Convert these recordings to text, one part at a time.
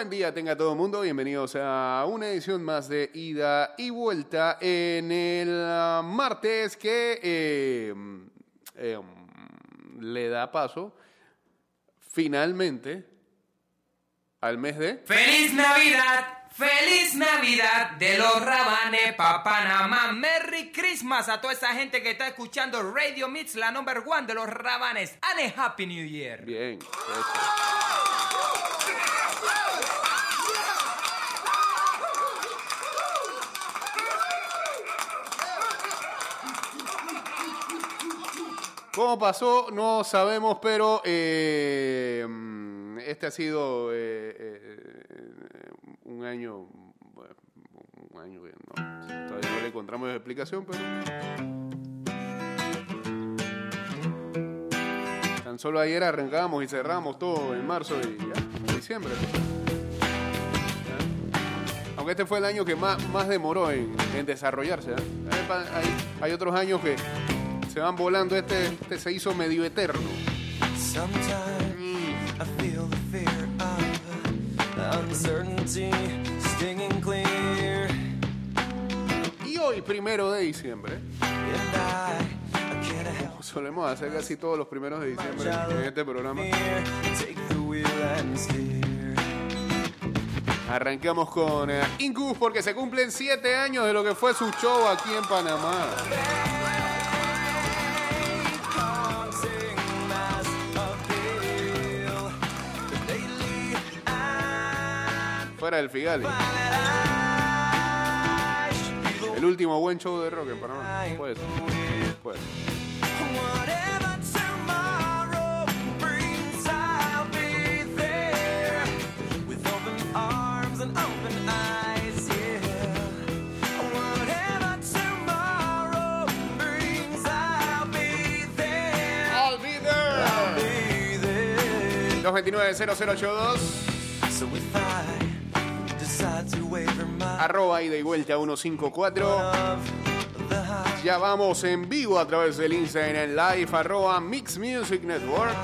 Buen día, tenga todo el mundo. Bienvenidos a una edición más de Ida y Vuelta en el ah, martes que eh, eh, le da paso finalmente al mes de... ¡Feliz Navidad! ¡Feliz Navidad de los Rabanes pa' Panamá! ¡Merry Christmas a toda esa gente que está escuchando Radio Mix, la number one de los Rabanes! ¡And a Happy New Year! Bien. eso. ¿Cómo pasó? No sabemos, pero eh, este ha sido eh, eh, un año, bueno, un año que no, todavía no le encontramos explicación, pero tan solo ayer arrancamos y cerramos todo en marzo y ya, diciembre. Aunque este fue el año que más, más demoró en, desarrollarse. hay- hay otros años que se van volando, este, este se hizo medio eterno. Clear, Y hoy, primero de diciembre, solemos hacer casi todos los primeros de diciembre en este programa. Arrancamos con eh, Incubus porque se cumplen siete años de lo que fue su show aquí en Panamá. fuera del Figali. El último buen show de rock en Panamá. Pues, pues. So 229 0082 Arroba ida y vuelta 154. of the high, Ya vamos en vivo a través del Instagram Live. Arroba Mix Music Network.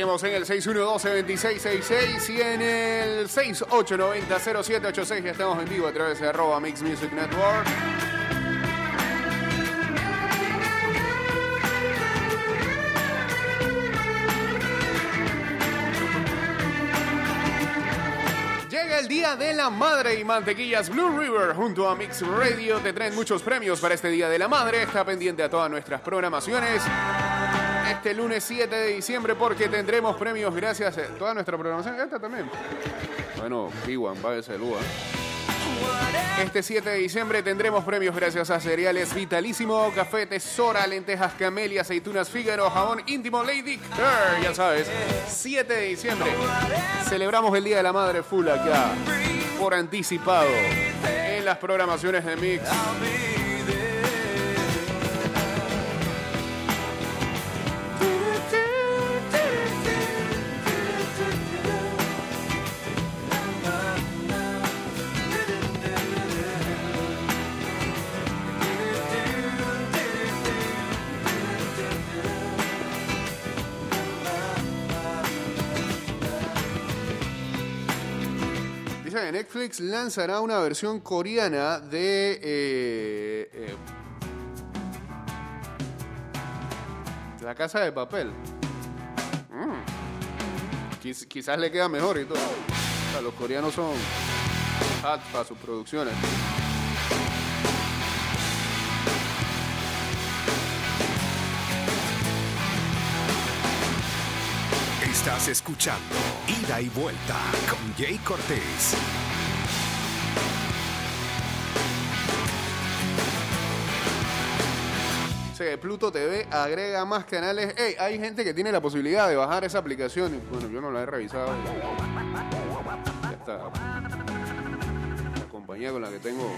Guachateamos en el 612-2666 y en el 6890-0786. Ya estamos en vivo a través de arroba Mix Music Network. Llega el Día de la Madre y Mantequillas Blue River junto a Mix Radio. Te traen muchos premios para este Día de la Madre. Está pendiente a todas nuestras programaciones. Este lunes 7 de diciembre porque tendremos premios gracias a toda nuestra programación. Esta también. Bueno, Iwan, váyase lúa. Este 7 de diciembre tendremos premios gracias a Cereales Vitalísimo, Café Tesora, Lentejas Camelia, Aceitunas Fígaro, Jabón Íntimo Lady ya sabes. 7 de diciembre celebramos el Día de la Madre full acá, por anticipado, en las programaciones de Mix. Netflix lanzará una versión coreana de... eh, eh, La Casa de Papel. Mm. Quiz- quizás le queda mejor y todo. O sea, los coreanos son hot para sus producciones. Estás escuchando Ida y Vuelta con Jay Cortés. Dice que Pluto TV agrega más canales. Ey, hay gente que tiene la posibilidad de bajar esa aplicación. Bueno, yo no la he revisado. Ya está. La compañía con la que tengo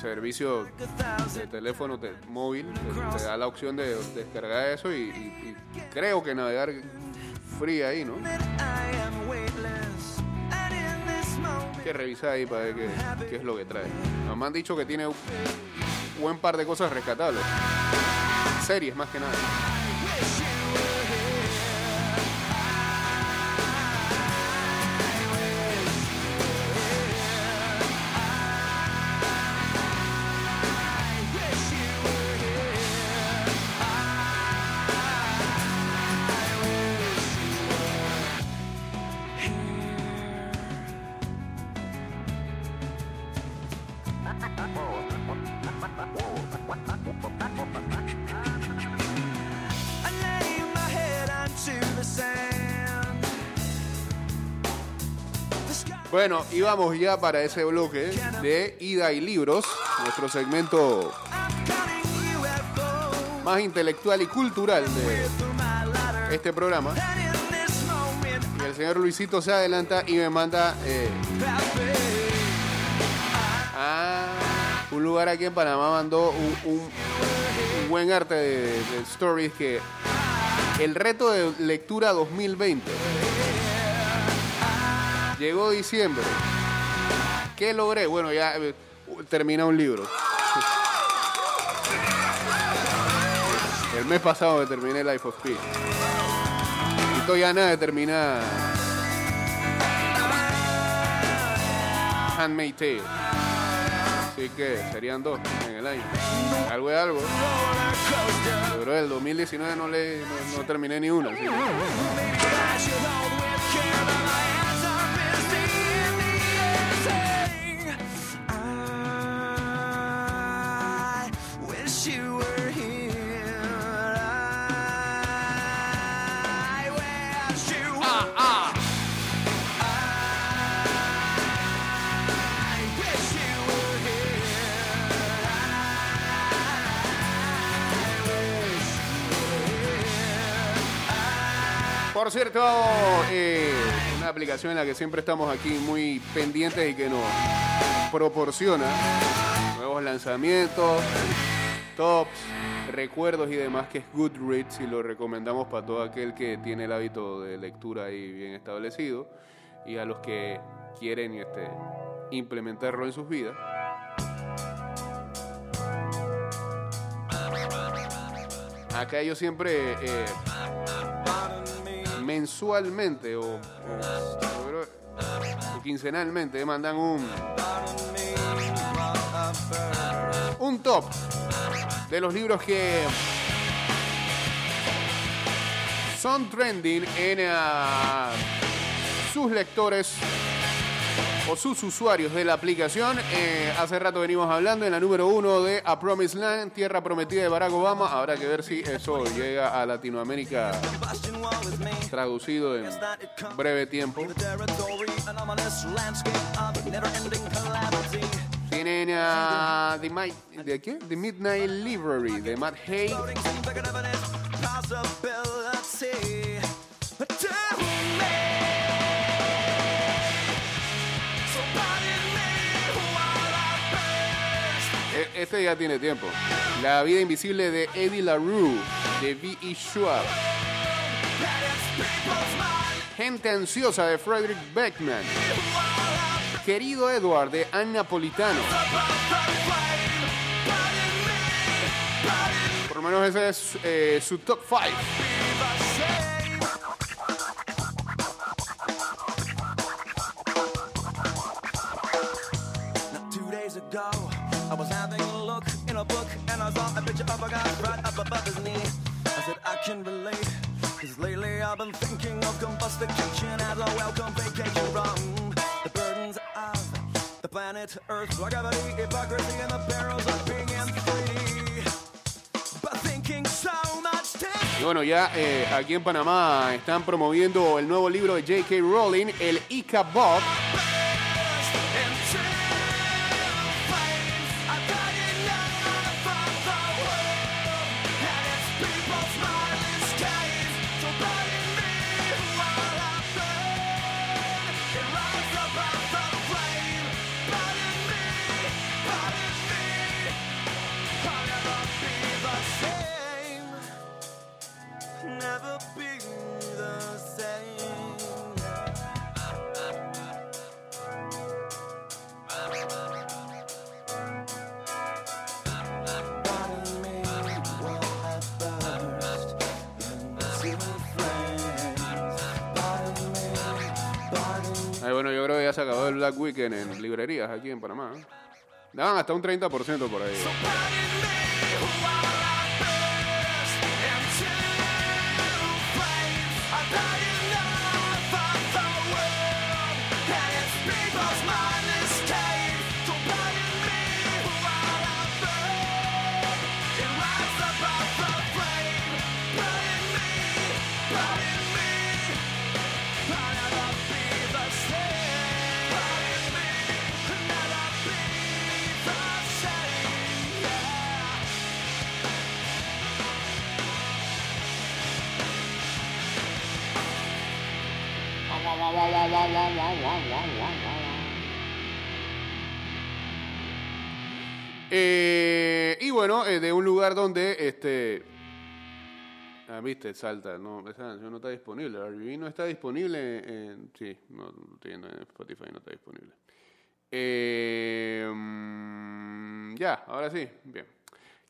servicio de teléfono te- móvil te, da la opción de descargar eso y, creo que navegar free ahí, ¿no? que revisar ahí para ver qué, qué es lo que trae. Nos han dicho que tiene un buen par de cosas rescatables. Series más que nada. Bueno, y vamos ya para ese bloque de ida y libros, nuestro segmento más intelectual y cultural de este programa. Y el señor Luisito se adelanta y me manda eh, a un lugar aquí en Panamá, mandó un buen arte de, de stories que el reto de lectura 2020 llegó diciembre. ¿Qué logré? Bueno, ya eh, termina un libro. El mes pasado me terminé Life of Pi. Y estoy nada de terminar Handmaid's Tale. Así que serían dos en el año. Algo es algo. Pero el 2019 no le no terminé ni una. así que- Por cierto, eh, una aplicación en la que siempre estamos aquí muy pendientes y que nos proporciona nuevos lanzamientos, tops, recuerdos y demás, que es Goodreads y lo recomendamos para todo aquel que tiene el hábito de lectura ahí bien establecido y a los que quieren este, implementarlo en sus vidas. Acá ellos siempre eh, mensualmente o, quincenalmente mandan un un top de los libros que son trending en ah, sus lectores o sus usuarios de la aplicación. Eh, hace rato venimos hablando en la número uno de A Promised Land, Tierra Prometida de Barack Obama. Habrá que ver si eso llega a Latinoamérica traducido en breve tiempo. Tienen a The, ¿de qué? The Midnight Library de Matt Hay. E- Este ya tiene tiempo. La vida invisible de Eddie LaRue de V.E. Schwab. Gente ansiosa de Frederick Beckman. Querido Edward de Ann Napolitano. Por lo menos ese es eh, su top 5. Bueno, ya eh, aquí en Panamá están promoviendo el nuevo libro de J.K. Rowling, el Ica Bob. Weekend en librerías aquí en Panamá. Daban hasta un 30% por ahí. Bueno, eh, de un lugar donde este. Ah, viste, salta, no, esa canción no está disponible. RBB no está disponible en. Sí, no, estoy en Spotify, no está disponible. Eh, mm, ya, ahora sí, bien.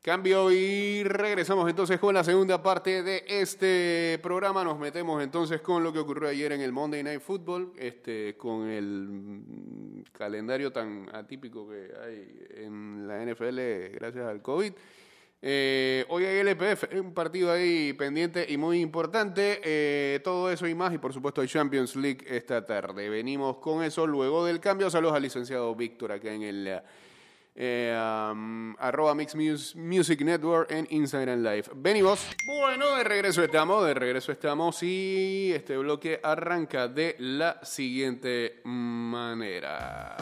Cambio y regresamos entonces con la segunda parte de este programa. Nos metemos entonces con lo que ocurrió ayer en el Monday Night Football, este, con el mm, calendario tan atípico que hay en la NFL gracias al COVID. Eh, hoy hay LPF, un partido ahí pendiente y muy importante. Eh, todo eso y más, y por supuesto hay Champions League esta tarde. Venimos con eso luego del cambio. Saludos al licenciado Víctor acá en el eh, um, arroba Mix Mus- Music Network en Instagram Live. Venimos. Bueno, de regreso estamos, de regreso estamos y este bloque arranca de la siguiente manera.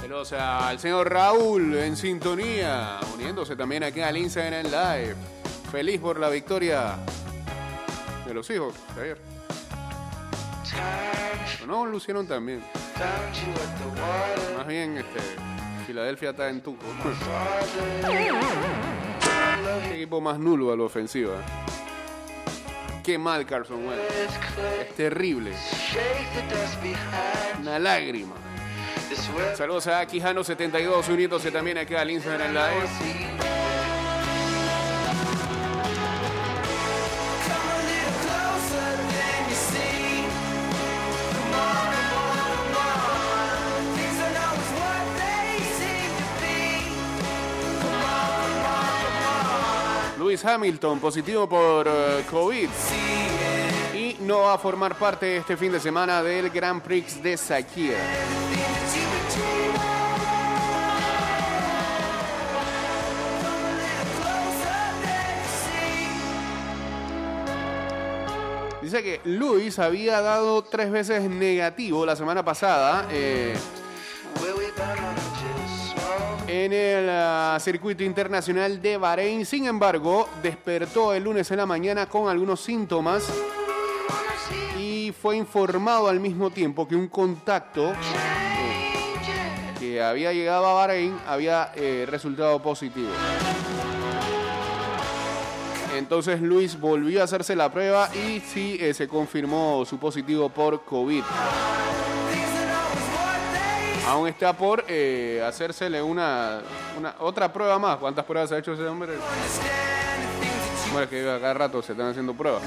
Saludos al señor Raúl en sintonía, uniéndose también aquí al Instagram Live. Feliz por la victoria de los hijos ayer. No, lucieron también. Más bien, este, Filadelfia está en tuco. Qué equipo más nulo a la ofensiva. Qué mal Carson Wentz. Es terrible. Una lágrima. Saludos a Quijano72 uniéndose también aquí al Instagram Live. Hamilton, positivo por eh, COVID. Y no va a formar parte este fin de semana del Grand Prix de Sakira. Dice que Luis había dado tres veces negativo la semana pasada eh, en el ah, circuito internacional de Bahrein. Sin embargo, despertó el lunes en la mañana con algunos síntomas y fue informado al mismo tiempo que un contacto que había llegado a Bahrein había eh, resultado positivo. Entonces Luis volvió a hacerse la prueba y sí eh, se confirmó su positivo por COVID. Aún está por eh, hacérsele una, una otra prueba más. ¿Cuántas pruebas ha hecho ese hombre? Bueno, es que cada rato se están haciendo pruebas.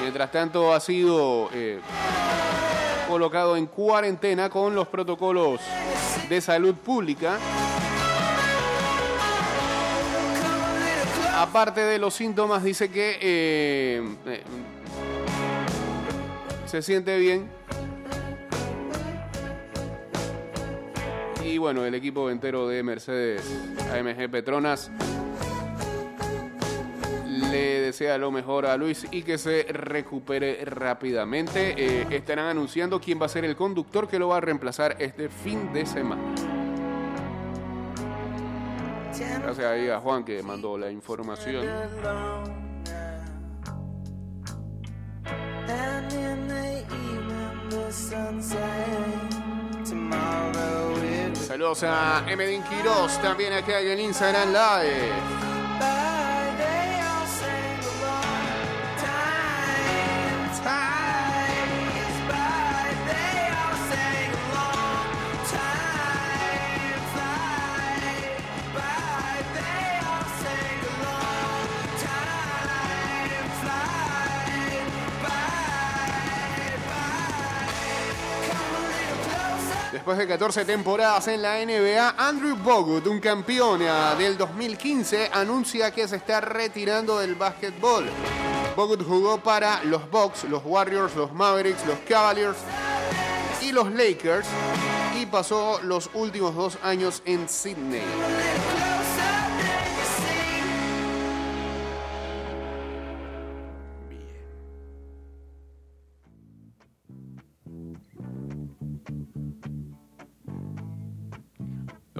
Mientras tanto ha sido eh, colocado en cuarentena con los protocolos de salud pública. Aparte de los síntomas, dice que eh, eh, se siente bien. Y bueno, el equipo entero de Mercedes AMG Petronas le desea lo mejor a Luis y que se recupere rápidamente. Eh, estarán anunciando quién va a ser el conductor que lo va a reemplazar este fin de semana. Gracias ahí a Juan que mandó la información. Saludos a Emedin Quiroz, también acá en Instagram Live. Después de 14 temporadas en la NBA, Andrew Bogut, un campeón eh, del 2015, anuncia que se está retirando del básquetbol. Bogut jugó para los Bucks, los Warriors, los Mavericks, los Cavaliers y los Lakers y pasó los últimos dos años en Sydney.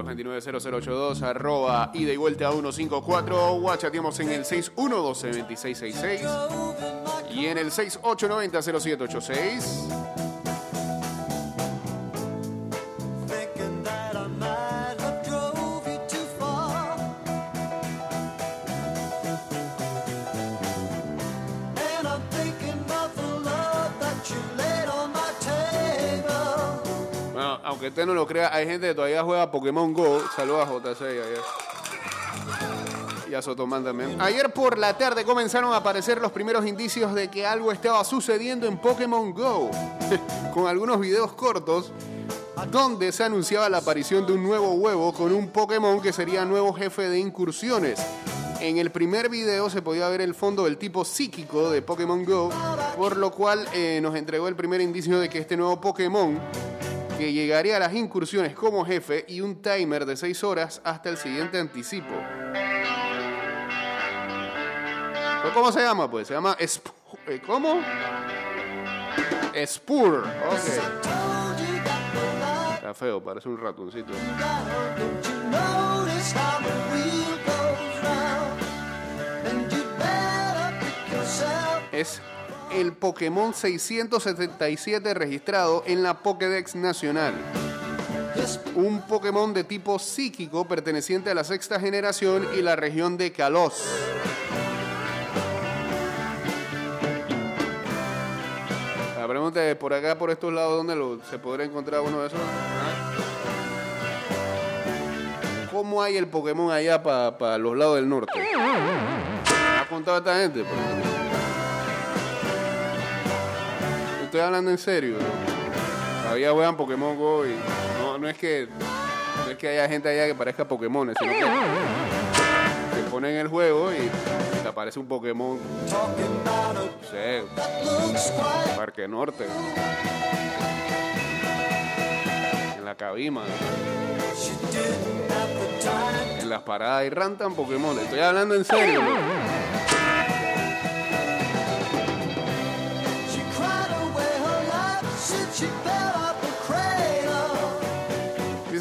Los 290082 arroba ida y vuelta a 154 guachateamos en el 61122666 y en el 68900786 usted no lo crea, hay gente que todavía juega Pokémon Go. Saludos a JC ayer. Y a Sotomán también. Ayer por la tarde comenzaron a aparecer los primeros indicios de que algo estaba sucediendo en Pokémon Go. con algunos videos cortos donde se anunciaba la aparición de un nuevo huevo con un Pokémon que sería nuevo jefe de incursiones. En el primer video se podía ver el fondo del tipo psíquico de Pokémon Go, por lo cual eh, nos entregó el primer indicio de que este nuevo Pokémon que llegaría a las incursiones como jefe y un timer de 6 horas hasta el siguiente anticipo. ¿Pero ¿Cómo se llama? Pues se llama Sp- eh, ¿Cómo? Spur. Ok. Told you that the light Está feo, parece un ratoncito. Es el Pokémon 677 registrado en la Pokédex Nacional. Un Pokémon de tipo psíquico perteneciente a la sexta generación y la región de Kalos. La pregunta es, por acá, por estos lados, ¿dónde se podrá encontrar uno de esos? ¿Cómo hay el Pokémon allá para los lados del norte? ¿Me ha contado esta gente? Estoy hablando en serio. Todavía juegan Pokémon Go y no, es que no es que haya gente allá que parezca Pokémon, sino que te ponen el juego y te aparece un Pokémon, no sé, Parque Norte. En la cabima, en las paradas y rantan Pokémon. Estoy hablando en serio. ¿no?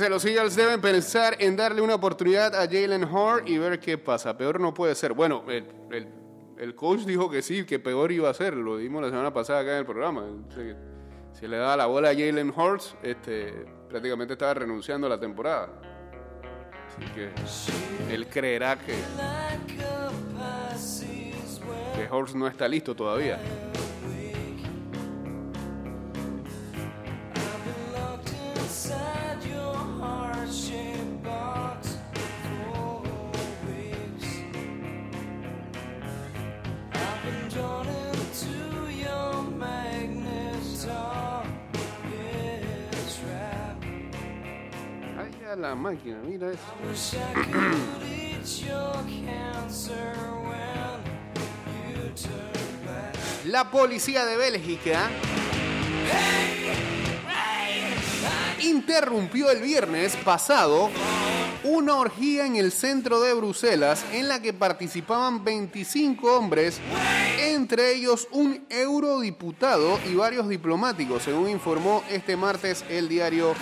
Los Eagles deben pensar en darle una oportunidad a Jalen Hart y ver qué pasa. Peor no puede ser. Bueno, el, el- el coach dijo que sí, que peor iba a ser. Lo dimos la semana pasada acá en el programa. Si le daba la bola a Jalen Hurts, este, prácticamente estaba renunciando a la temporada. Así que él creerá que, que Hurts no está listo todavía. A la máquina, mira eso. La policía de Bélgica interrumpió el viernes pasado una orgía en el centro de Bruselas en la que participaban 25 hombres, entre ellos un eurodiputado y varios diplomáticos, según informó este martes el diario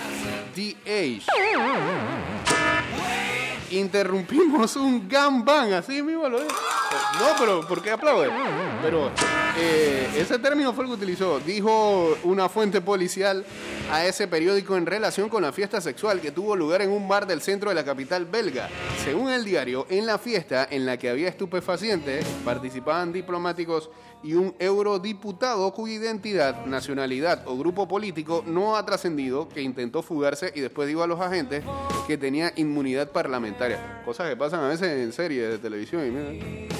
Age interrumpimos un gangbang, así mismo lo es. No, pero ¿por qué aplaude? Pero eh, ese término fue el que utilizó. Dijo una fuente policial a ese periódico en relación con la fiesta sexual que tuvo lugar en un bar del centro de la capital belga. Según el diario, en la fiesta en la que había estupefacientes, participaban diplomáticos y un eurodiputado cuya identidad, nacionalidad o grupo político no ha trascendido, que intentó fugarse y después dijo a los agentes que tenía inmunidad parlamentaria. Cosas que pasan a veces en series de televisión y, mira,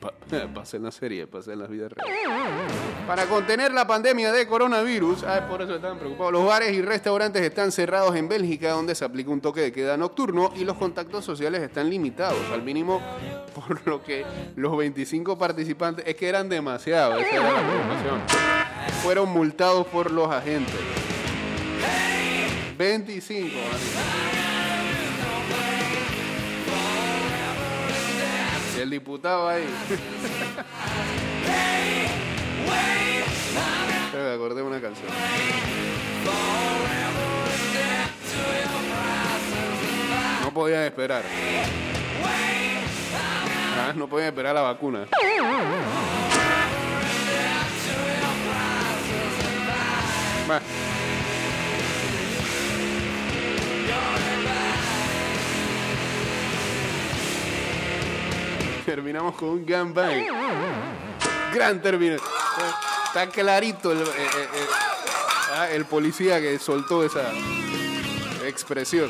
pa- pasa en la serie, pasa en las vidas reales. Para contener la pandemia de coronavirus, ah, por eso están preocupados, los bares y restaurantes están cerrados en Bélgica, donde se aplica un toque de queda nocturno y los contactos sociales están limitados, al mínimo por lo que los 25 participantes, es que eran demasiados, la fueron multados por los agentes. 25. El diputado ahí. Acordé una canción. No podían esperar. Ah, no podían esperar la vacuna. Bah. Terminamos con un gangbang. Gran término. Está clarito eh, eh, eh, ah, el policía que soltó esa expresión.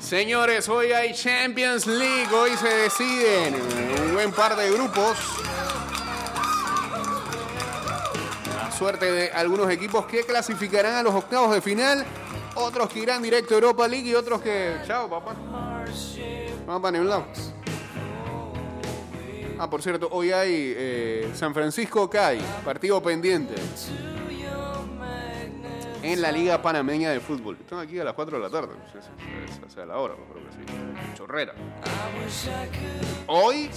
Señores, hoy hay Champions League. Hoy se deciden un buen par de grupos. La suerte de algunos equipos que clasificarán a los octavos de final. Otros que irán directo a Europa League y otros que. Chao, papá. Vamos para ningún lado. Ah, por cierto, hoy hay eh, San Francisco CAI, partido pendiente. En la Liga Panameña de Fútbol. Están aquí a las 4 de la tarde. No sé si sea la hora, creo que sí. Chorrera. Hoy,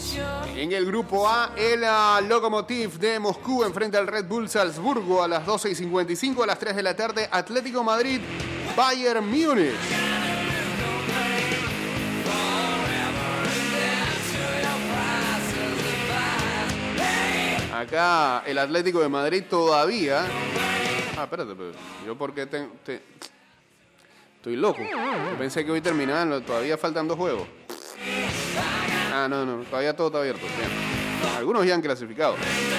en el grupo A, el ah, Lokomotiv de Moscú enfrenta al Red Bull Salzburgo a las 12 y 55. A las 3 de la tarde, Atlético Madrid, Bayern Múnich. Acá el Atlético de Madrid todavía. Ah, espérate, pero yo porque te, estoy loco. Yo pensé que hoy terminaban, todavía faltan dos juegos. Ah, no, no, todavía todo está abierto. Algunos ya han clasificado.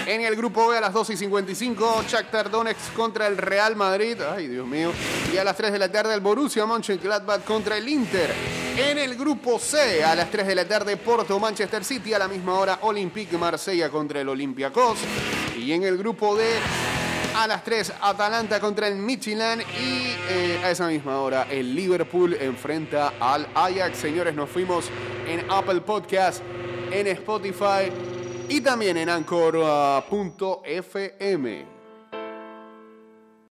En el grupo B a las 2 y 55, Shakhtar Donetsk contra el Real Madrid. Ay, Dios mío. Y a las 3 de la tarde, el Borussia Mönchengladbach contra el Inter. En el grupo C, a las 3 de la tarde, Porto Manchester City. A la misma hora, Olympique Marsella contra el Olympiacos. Y en el grupo D, a las 3, Atalanta contra el Michelin. Y eh, a esa misma hora, el Liverpool enfrenta al Ajax. Señores, nos fuimos en Apple Podcast, en Spotify y también en Anchor.fm.